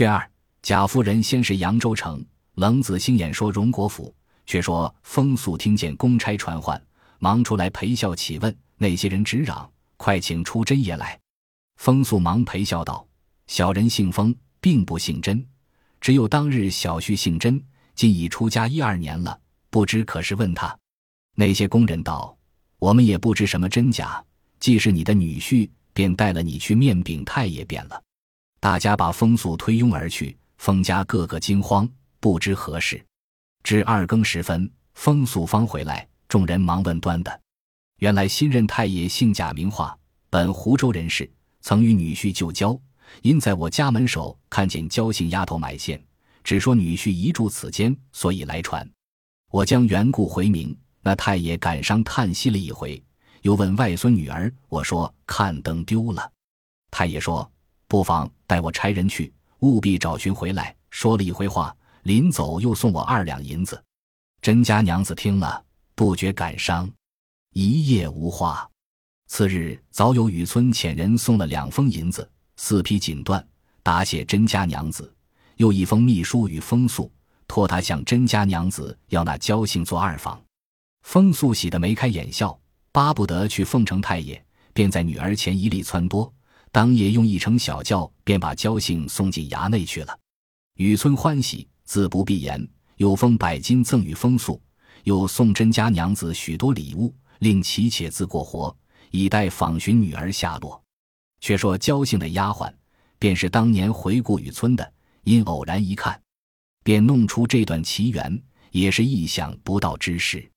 第二，贾夫人先是扬州城，冷子兴演说荣国府，却说风素听见公差传唤，忙出来陪笑起问。那些人直嚷：“快请出真爷来！”风素忙陪笑道：“小人姓风，并不姓甄，只有当日小婿姓甄，今已出家一二年了，不知可是问他。”那些工人道：“我们也不知什么真假，既是你的女婿，便带了你去面禀太爷便了。”大家把风素推拥而去，风家个个惊慌，不知何事。至二更时分，风素方回来，众人忙问端的。原来新任太爷姓贾名化，本湖州人士，曾与女婿旧交，因在我家门首看见焦姓丫头买线，只说女婿移住此间，所以来传。我将缘故回明，那太爷感伤叹息了一回，又问外孙女儿，我说看灯丢了。太爷说。不妨带我差人去，务必找寻回来。说了一回话，临走又送我二两银子。甄家娘子听了，不觉感伤，一夜无话。次日早有雨村遣人送了两封银子、四匹锦缎，答谢甄家娘子；又一封密书与风素，托他向甄家娘子要那焦姓做二房。风素喜得眉开眼笑，巴不得去奉承太爷，便在女儿前一力撺掇。当夜用一乘小轿，便把焦姓送进衙内去了。雨村欢喜，自不必言，又封百金赠与风素，又送甄家娘子许多礼物，令其且自过活，以待访寻女儿下落。却说焦姓的丫鬟，便是当年回顾雨村的，因偶然一看，便弄出这段奇缘，也是意想不到之事。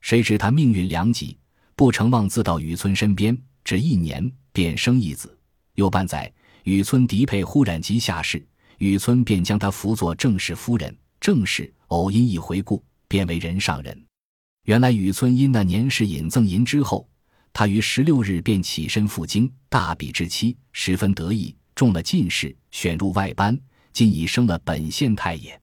谁知他命运良极，不成望自到雨村身边，只一年便生一子。又半载，雨村嫡配忽然即下世，雨村便将他扶作正室夫人。正室偶因一回顾，便为人上人。原来雨村因那年事引赠银之后，他于十六日便起身赴京，大比之期，十分得意，中了进士，选入外班，今已升了本县太爷。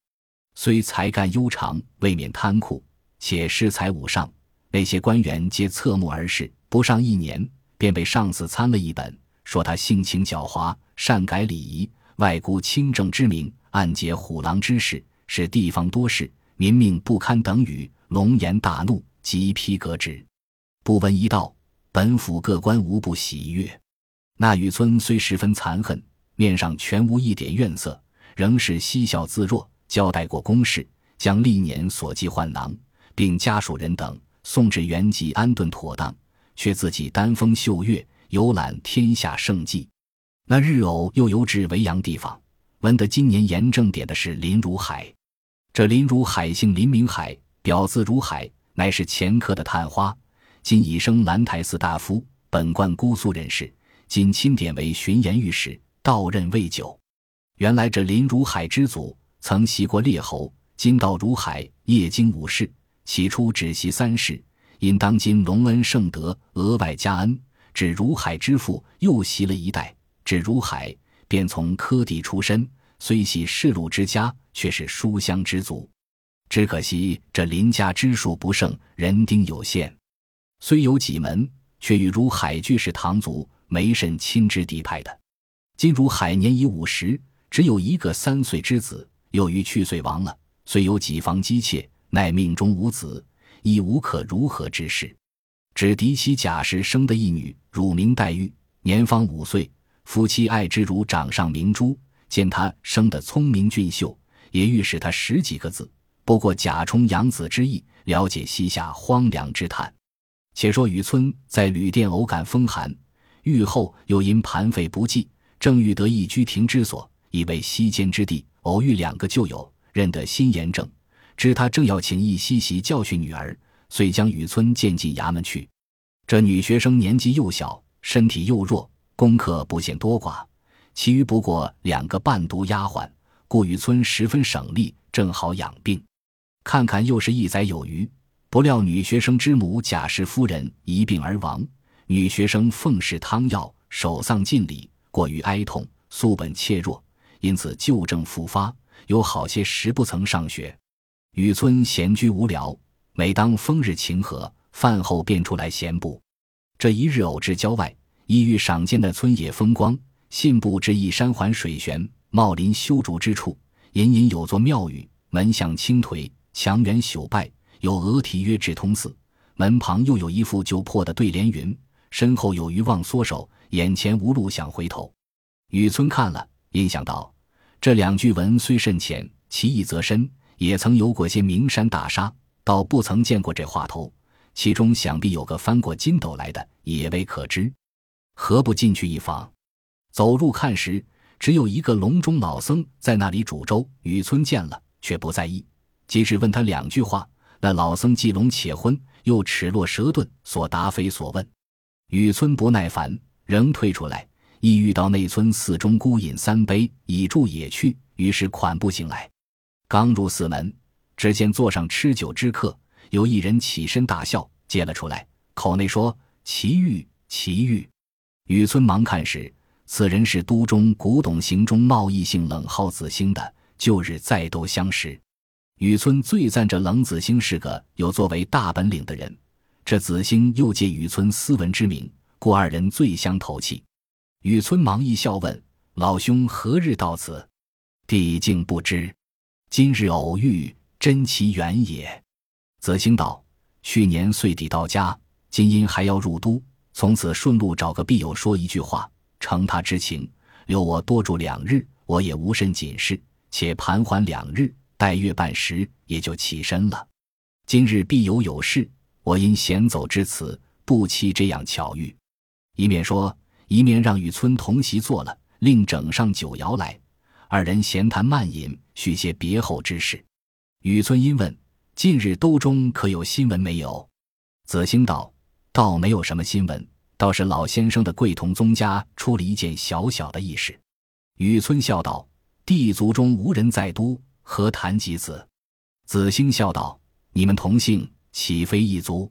虽才干悠长，未免贪酷，且恃才武上，那些官员皆侧目而视。不上一年，便被上司参了一本。说他性情狡猾，擅改礼仪，外顾清正之名，暗结虎狼之事，使地方多事，民命不堪等语。龙颜大怒，即批革职。不闻一道，本府各官无不喜悦。那雨村虽十分残恨，面上全无一点怨色，仍是嬉笑自若，交代过公事，将历年所记换囊，并家属人等送至原籍安顿妥当，却自己丹风秀月。游览天下胜迹，那日偶又游至维扬地方，闻得今年严正点的是林如海。这林如海姓林明海，表字如海，乃是前科的探花，今已升兰台寺大夫，本贯姑苏人士，今钦点为巡盐御史，到任未久。原来这林如海之祖曾袭过列侯，今到如海夜经武士，起初只袭三世，因当今隆恩盛德，额外加恩。指如海之父又袭了一代，指如海便从科第出身，虽系世禄之家，却是书香之族。只可惜这林家之数不胜，人丁有限，虽有几门，却与如海俱是堂族，没甚亲支嫡派的。今如海年已五十，只有一个三岁之子，又于去岁亡了。虽有几房姬妾，奈命中无子，亦无可如何之事。只嫡妻贾氏生的一女，乳名黛玉，年方五岁。夫妻爱之如掌上明珠，见她生得聪明俊秀，也欲使她识几个字。不过贾充养子之意，了解膝下荒凉之叹。且说雨村在旅店偶感风寒，愈后又因盘费不济，正欲得一居亭之所，以为西间之地。偶遇两个旧友，认得心严正，知他正要请一西席教训女儿。遂将雨村荐进衙门去。这女学生年纪又小，身体又弱，功课不嫌多寡，其余不过两个伴读丫鬟，故雨村十分省力，正好养病。看看又是一载有余，不料女学生之母贾氏夫人一病而亡，女学生奉侍汤药，守丧尽礼，过于哀痛，素本怯弱，因此旧症复发，有好些时不曾上学。雨村闲居无聊。每当风日晴和，饭后便出来闲步。这一日偶至郊外，意欲赏见的村野风光，信步至一山环水旋，茂林修竹之处，隐隐有座庙宇，门向青颓，墙垣朽败，有额题曰“智通寺”。门旁又有一副旧破的对联云：“身后有余忘缩手，眼前无路想回头。”雨村看了，印象道：“这两句文虽甚浅，其意则深。也曾有过些名山大沙，倒不曾见过这话头。其中想必有个翻过筋斗来的，也未可知。何不进去一访？”走入看时。只有一个笼中老僧在那里煮粥，雨村见了却不在意，即使问他两句话，那老僧既聋且昏，又齿落舌钝，所答非所问。雨村不耐烦，仍退出来，意欲到内村寺中孤饮三杯，以助也去。于是款步行来，刚入寺门，只见座上吃酒之客，有一人起身大笑，接了出来，口内说：“奇遇，奇遇。”雨村忙看时。此人是都中古董行中贸易姓冷号子兴的，旧日再都相识。雨村最赞这冷子兴是个有作为大本领的人，这子兴又借雨村斯文之名，故二人最相投契。雨村忙一笑问：“老兄何日到此？”弟竟不知，今日偶遇，真奇缘也。泽兴道：“去年岁底到家，今因还要入都，从此顺路找个必友说一句话。”承他之情，留我多住两日，我也无甚紧事，且盘桓两日，待月半时，也就起身了。今日必有有事，我因闲走至此，不期这样巧遇。一面说，一面让雨村同席坐了，另整上酒肴来，二人闲谈慢饮，叙些别后之事。雨村因问：“近日兜中可有新闻没有？”子兴道：“倒没有什么新闻。”倒是老先生的贵同宗家出了一件小小的异事，雨村笑道：“弟族中无人在都，何谈及子？”子兴笑道：“你们同姓，岂非一族？”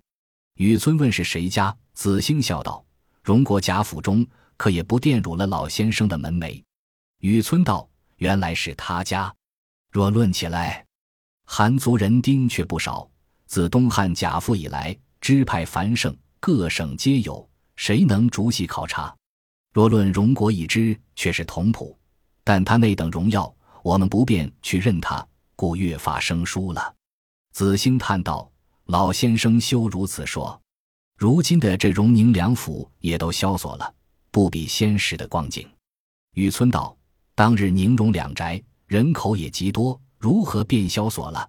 雨村问是谁家，子兴笑道：“荣国贾府中，可也不玷辱了老先生的门楣。”雨村道：“原来是他家。若论起来，韩族人丁却不少。自东汉贾父以来，支派繁盛，各省皆有。”谁能逐细考察？若论荣国一支，却是同谱，但他那等荣耀，我们不便去认他，故越发生疏了。子兴叹道：“老先生休如此说，如今的这荣宁两府也都萧索了，不比先时的光景。”雨村道：“当日宁荣两宅人口也极多，如何变萧索了？”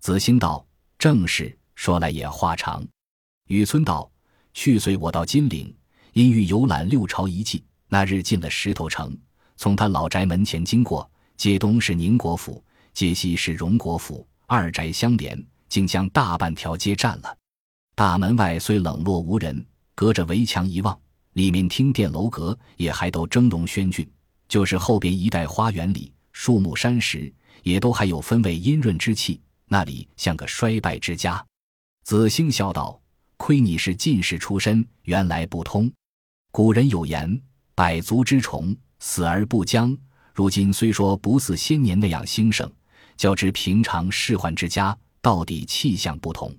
子兴道：“正是，说来也话长。”雨村道。去随我到金陵，因欲游览六朝遗迹。那日进了石头城，从他老宅门前经过，街东是宁国府，街西是荣国府，二宅相连，竟将大半条街占了。大门外虽冷落无人，隔着围墙一望，里面厅殿楼阁也还都峥嵘轩峻。就是后边一带花园里，树木山石也都还有分外阴润之气，那里像个衰败之家。子兴笑道。亏你是进士出身，原来不通。古人有言：“百足之虫，死而不僵。”如今虽说不似先年那样兴盛，较之平常仕宦之家，到底气象不同。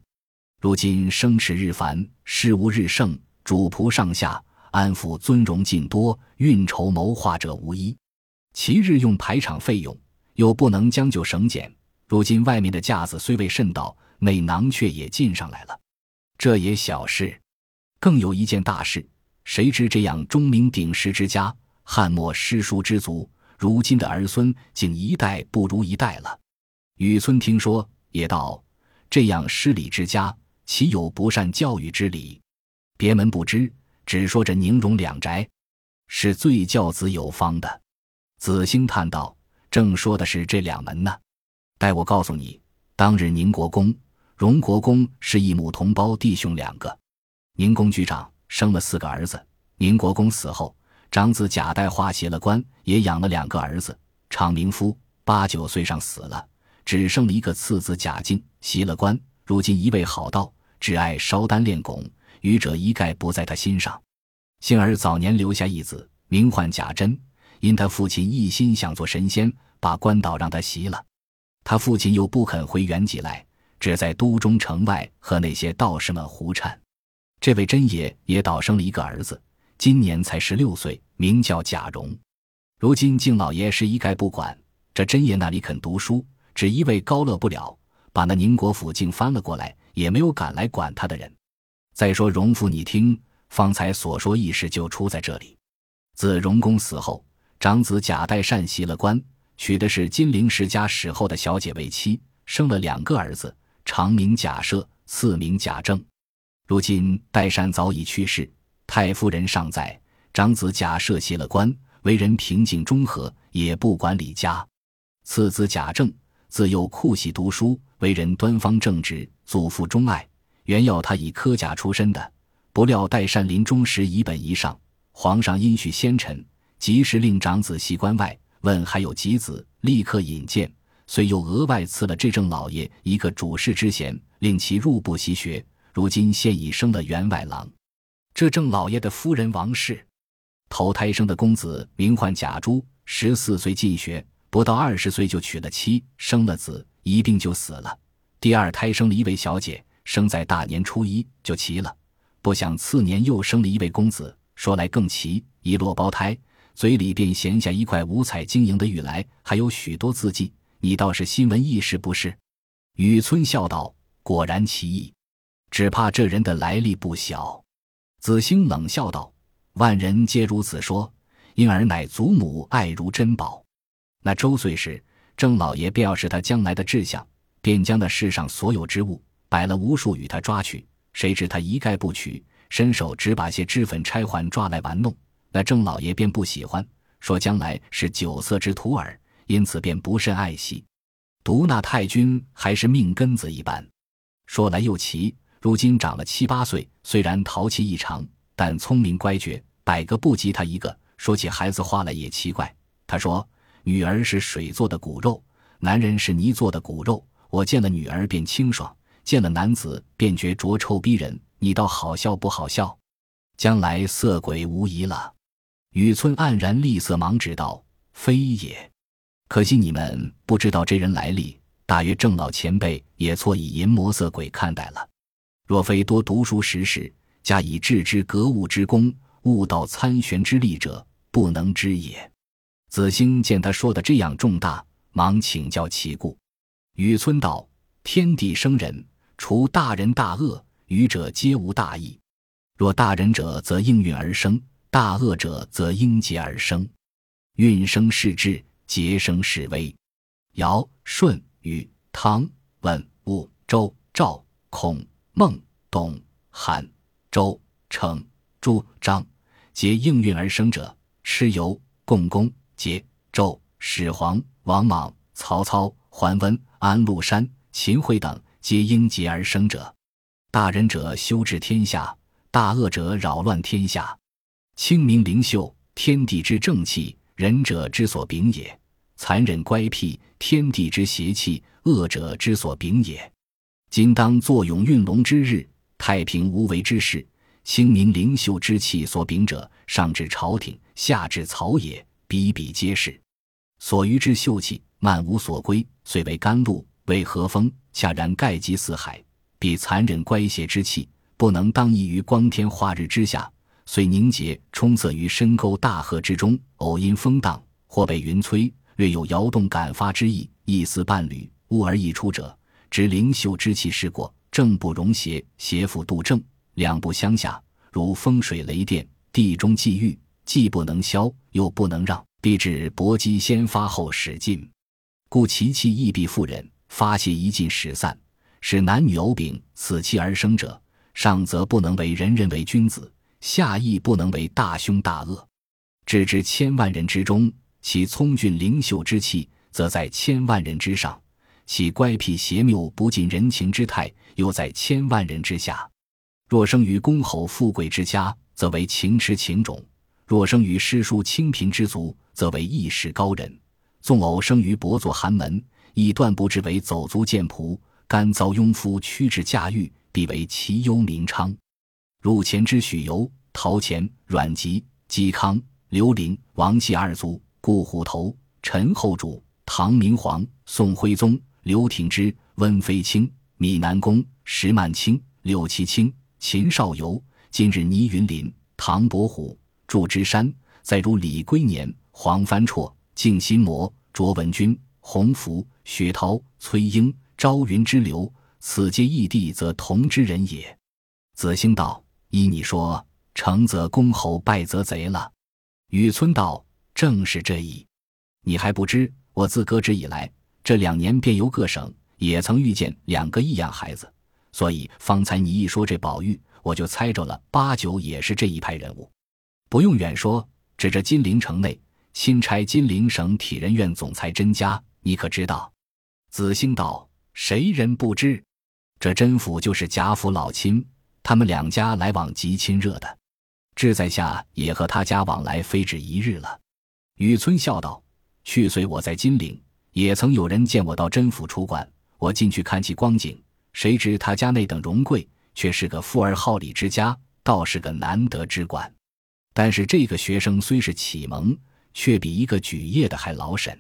如今生持日繁，事务日盛，主仆上下安抚尊荣尽多，运筹谋划者无一。其日用排场费用，又不能将就省俭。如今外面的架子虽未甚到，内囊却也进上来了。这也小事，更有一件大事。谁知这样钟鸣鼎食之家，汉末诗书之族，如今的儿孙竟一代不如一代了。雨村听说，也道：这样失礼之家，岂有不善教育之理？别门不知，只说这宁荣两宅，是最教子有方的。子兴叹道：“正说的是这两门呢。待我告诉你，当日宁国公。”荣国公是一母同胞弟兄两个，宁公居长，生了四个儿子。宁国公死后，长子贾代化袭了官，也养了两个儿子。长明夫八九岁上死了，只剩了一个次子贾敬，袭了官，如今一味好道，只爱烧丹炼汞，愚者一概不在他心上。幸而早年留下一子，名唤贾珍，因他父亲一心想做神仙，把官岛让他袭了。他父亲又不肯回原籍来。只在都中城外和那些道士们胡缠。这位真爷也倒生了一个儿子，今年才十六岁，名叫贾蓉。如今敬老爷是一概不管，这真爷那里肯读书，只一味高乐不了，把那宁国府竟翻了过来，也没有敢来管他的人。再说荣父，你听，方才所说意事就出在这里。自荣公死后，长子贾代善袭了官，娶的是金陵世家史后的小姐为妻，生了两个儿子，长名贾赦，次名贾政。如今代善早已去世，太夫人尚在，长子贾赦袭了官，为人平静中和，也不管理家。次子贾政自幼酷喜读书，为人端方正直，祖父钟爱。原要他以科甲出身的，不料代善临终时以本遗上，皇上因许先臣，及时令长子袭关外，问还有几子，立刻引荐，遂又额外赐了这郑老爷一个主事之衔，令其入部习学。如今现已升了员外郎。这郑老爷的夫人王氏，头胎生的公子名唤贾珠，十四岁进学，不到二十岁就娶了妻，生了子，一病就死了。第二胎生了一位小姐。生在大年初一就齐了，不想次年又生了一位公子，说来更奇，一落胞胎，嘴里便衔下一块五彩晶莹的玉来，还有许多字迹。你倒是新闻意识不是？雨村笑道：“果然奇异，只怕这人的来历不小。”子兴冷笑道：“万人皆如此说，因而乃祖母爱如珍宝。那周岁时，郑老爷便要是他将来的志向，便将那世上所有之物。”摆了无数与他抓取，谁知他一概不取，伸手只把些脂粉钗环抓来玩弄。那郑老爷便不喜欢，说将来是酒色之徒耳，因此便不甚爱惜。独那太君还是命根子一般。说来又奇，如今长了七八岁，虽然淘气异常，但聪明乖觉，百个不及他一个。说起孩子话来也奇怪，他说：“女儿是水做的骨肉，男人是泥做的骨肉。我见了女儿便清爽。”见了男子便觉浊臭逼人，你倒好笑不好笑？将来色鬼无疑了。雨村黯然厉色，忙指道：“非也，可惜你们不知道这人来历。大约郑老前辈也错以淫魔色鬼看待了。若非多读书识事，加以致之格物之功，悟道参玄之力者，不能知也。”子兴见他说的这样重大，忙请教其故。雨村道：“天地生人。”除大仁大恶，愚者皆无大义。若大仁者，则应运而生；大恶者，则应劫而生。运生是智，劫生是危。尧、舜、禹、汤、文、武、周、赵、孔、孟、董、韩、周、成、朱、张，皆应运而生者。蚩尤、共工、桀、纣、始皇、王莽、曹操、桓温、安禄山、秦桧等。皆因劫而生者，大仁者修治天下，大恶者扰乱天下。清明灵秀，天地之正气，仁者之所秉也；残忍乖僻，天地之邪气，恶者之所秉也。今当作永运龙之日，太平无为之事。清明灵秀之气所秉者，上至朝廷，下至草野，比比皆是。所余之秀气，漫无所归，遂为甘露，为和风。恰然盖及四海，必残忍乖邪之气不能当益于光天化日之下，遂凝结冲塞于深沟大河之中。偶因风荡，或被云摧，略有摇动感发之意，一丝半缕兀而溢出者，知灵秀之气是过。正不容邪，邪复度正，两不相下，如风水雷电，地中际遇，既不能消，又不能让，必至搏击先发后使尽，故其气亦必妇人。发泄一尽始散，使男女偶丙此气而生者，上则不能为人人为君子，下亦不能为大凶大恶。置之千万人之中，其聪俊灵秀之气，则在千万人之上；其乖僻邪谬不近人情之态，又在千万人之下。若生于公侯富贵之家，则为情痴情种；若生于诗书清贫之族，则为义士高人；纵偶生于薄作寒门。亦断不至为走卒贱仆，甘遭庸夫屈至驾驭，必为其忧名昌。入前之许由、陶潜、阮籍、嵇康、刘伶、王谢二族，顾虎头、陈后主、唐明皇、宋徽宗、刘挺之、温飞卿、米南公、石曼卿、柳其卿、秦少游，今日倪云林、唐伯虎、祝枝山，再如李龟年、黄帆绰、敬心魔、卓文君、洪福、薛涛、崔英、朝云之流，此皆异地，则同之人也。子兴道：“依你说，成则公侯，败则贼了。”雨村道：“正是这意。你还不知，我自革职以来，这两年便由各省也曾遇见两个异样孩子，所以方才你一说这宝玉，我就猜着了，八九也是这一派人物。不用远说，指着金陵城内。”钦差金陵省体仁院总裁甄家，你可知道？子兴道：“谁人不知？这甄府就是贾府老亲，他们两家来往极亲热的。志在下也和他家往来非止一日了。”雨村笑道：“去岁我在金陵，也曾有人见我到甄府出馆，我进去看其光景，谁知他家那等荣贵，却是个富而好礼之家，倒是个难得之馆。但是这个学生虽是启蒙。”却比一个举业的还老沈，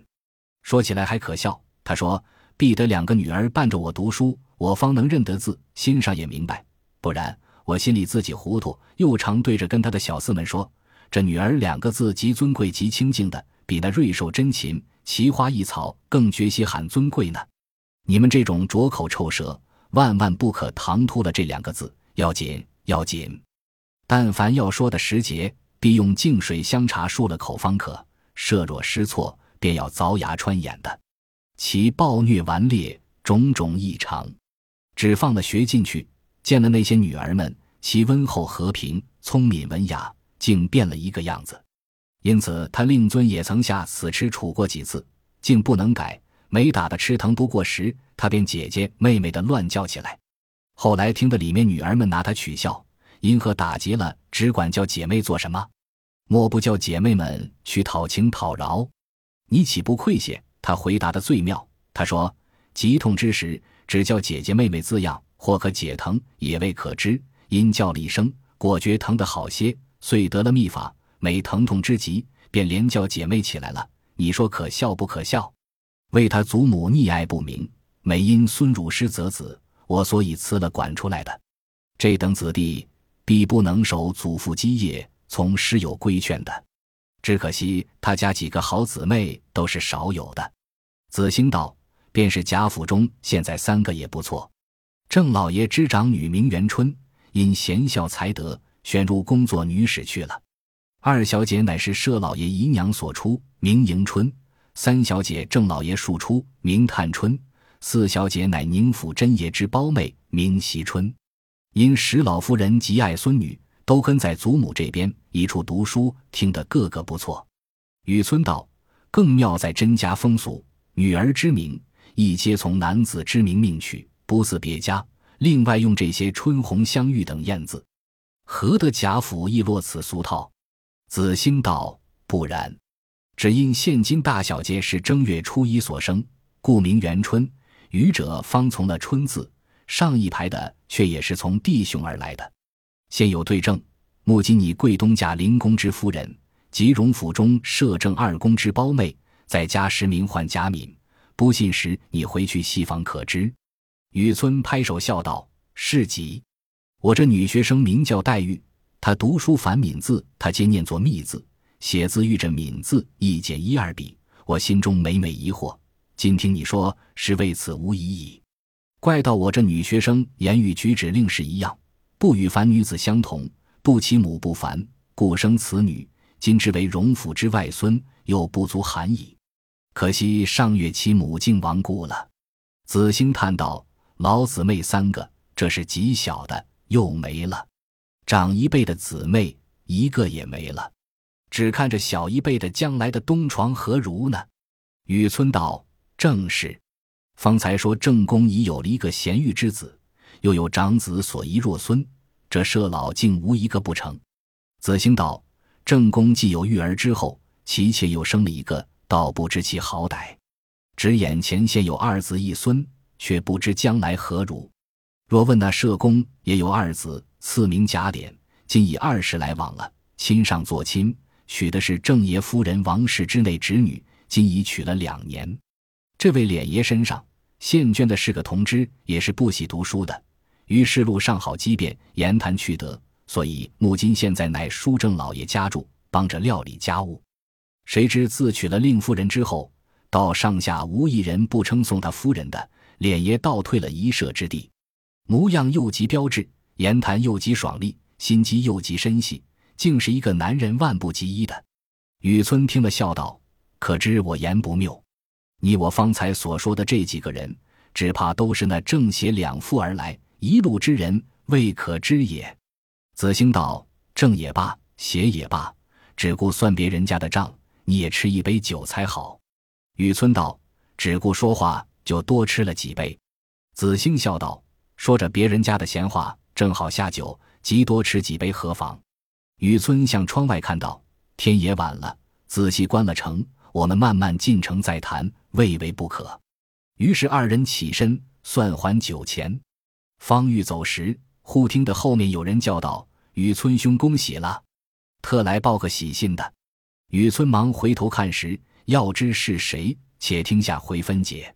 说起来还可笑。他说：“必得两个女儿伴着我读书，我方能认得字，心上也明白。不然，我心里自己糊涂，又常对着跟他的小厮们说：这女儿两个字极尊贵极清净的，比那瑞兽珍禽、奇花异草更绝些喊尊贵呢。你们这种拙口臭舌，万万不可唐突了这两个字，要紧要紧。但凡要说的时节。”必用净水香茶漱了口方可，设若失措，便要凿牙穿眼的。其暴虐顽劣，种种异常，只放了学进去，见了那些女儿们，其温厚和平、聪敏文雅，竟变了一个样子。因此他令尊也曾下死吃楚过几次，竟不能改。没打的吃疼不过时，他便姐姐妹妹的乱叫起来。后来听得里面女儿们拿他取笑。因何打急了，只管叫姐妹做什么？莫不叫姐妹们去讨情讨饶？你岂不愧些？他回答的最妙。他说：急痛之时，只叫姐姐妹妹字样，或可解疼，也未可知。因叫了一声，果觉疼得好些，遂得了秘法。每疼痛之极，便连叫姐妹起来了。你说可笑不可笑？为他祖母溺爱不明，每因孙汝师则子，我所以辞了管出来的。这等子弟。必不能守祖父基业，从师友规劝的。只可惜他家几个好姊妹都是少有的。子兴道：“便是贾府中现在三个也不错。郑老爷之长女名元春，因贤孝才德，选入工作女史去了。二小姐乃是佘老爷姨娘所出，名迎春；三小姐郑老爷庶出，名探春；四小姐乃宁府真爷之胞妹，名惜春。”因史老夫人极爱孙女，都跟在祖母这边一处读书，听得个个不错。雨村道更妙在甄家风俗，女儿之名亦皆从男子之名命取，不似别家。另外用这些春红香玉等艳字，何得贾府亦落此俗套？子兴道不然，只因现今大小姐是正月初一所生，故名元春。愚者方从了春字。上一排的却也是从弟兄而来的。现有对证：目今你贵东家林公之夫人，及荣府中摄政二公之胞妹，在家实名唤贾敏。不信时，你回去细访可知。雨村拍手笑道：“是极。我这女学生名叫黛玉，她读书繁敏字，她皆念作密字，写字遇着敏字一减一二笔。我心中每每疑惑，今听你说，是为此无疑矣。”怪到我这女学生言语举止另是一样，不与凡女子相同，不其母不凡，故生此女。今之为荣府之外孙，又不足罕矣。可惜上月其母竟亡故了。子兴叹道：“老姊妹三个，这是极小的，又没了；长一辈的姊妹一个也没了，只看着小一辈的将来的东床何如呢？”雨村道：“正是。”方才说正宫已有了一个贤玉之子，又有长子所遗若孙，这舍老竟无一个不成。子兴道：正宫既有育儿之后，其妾又生了一个，倒不知其好歹。只眼前现有二子一孙，却不知将来何如。若问那社公也有二子，赐名贾琏，今已二十来往了，亲上做亲，娶的是郑爷夫人王氏之内侄女，今已娶了两年。这位脸爷身上。现捐的是个同知，也是不喜读书的，于是路上好机变，言谈趣德，所以木金现在乃书正老爷家住，帮着料理家务。谁知自娶了令夫人之后，到上下无一人不称颂他夫人的，脸爷倒退了一射之地，模样又极标致，言谈又极爽利，心机又极深细，竟是一个男人万不及一的。雨村听了，笑道：“可知我言不谬？你我方才所说的这几个人，只怕都是那正邪两副而来，一路之人未可知也。”子兴道：“正也罢，邪也罢，只顾算别人家的账，你也吃一杯酒才好。”雨村道：“只顾说话，就多吃了几杯。”子兴笑道：“说着别人家的闲话，正好下酒，即多吃几杯何妨？”雨村向窗外看到，天也晚了，仔细关了城，我们慢慢进城再谈，未为不可。于是二人起身算还酒钱，方欲走时，忽听得后面有人叫道。雨村兄，恭喜了，特来报个喜信的。雨村忙回头看时，要知是谁，且听下回分解。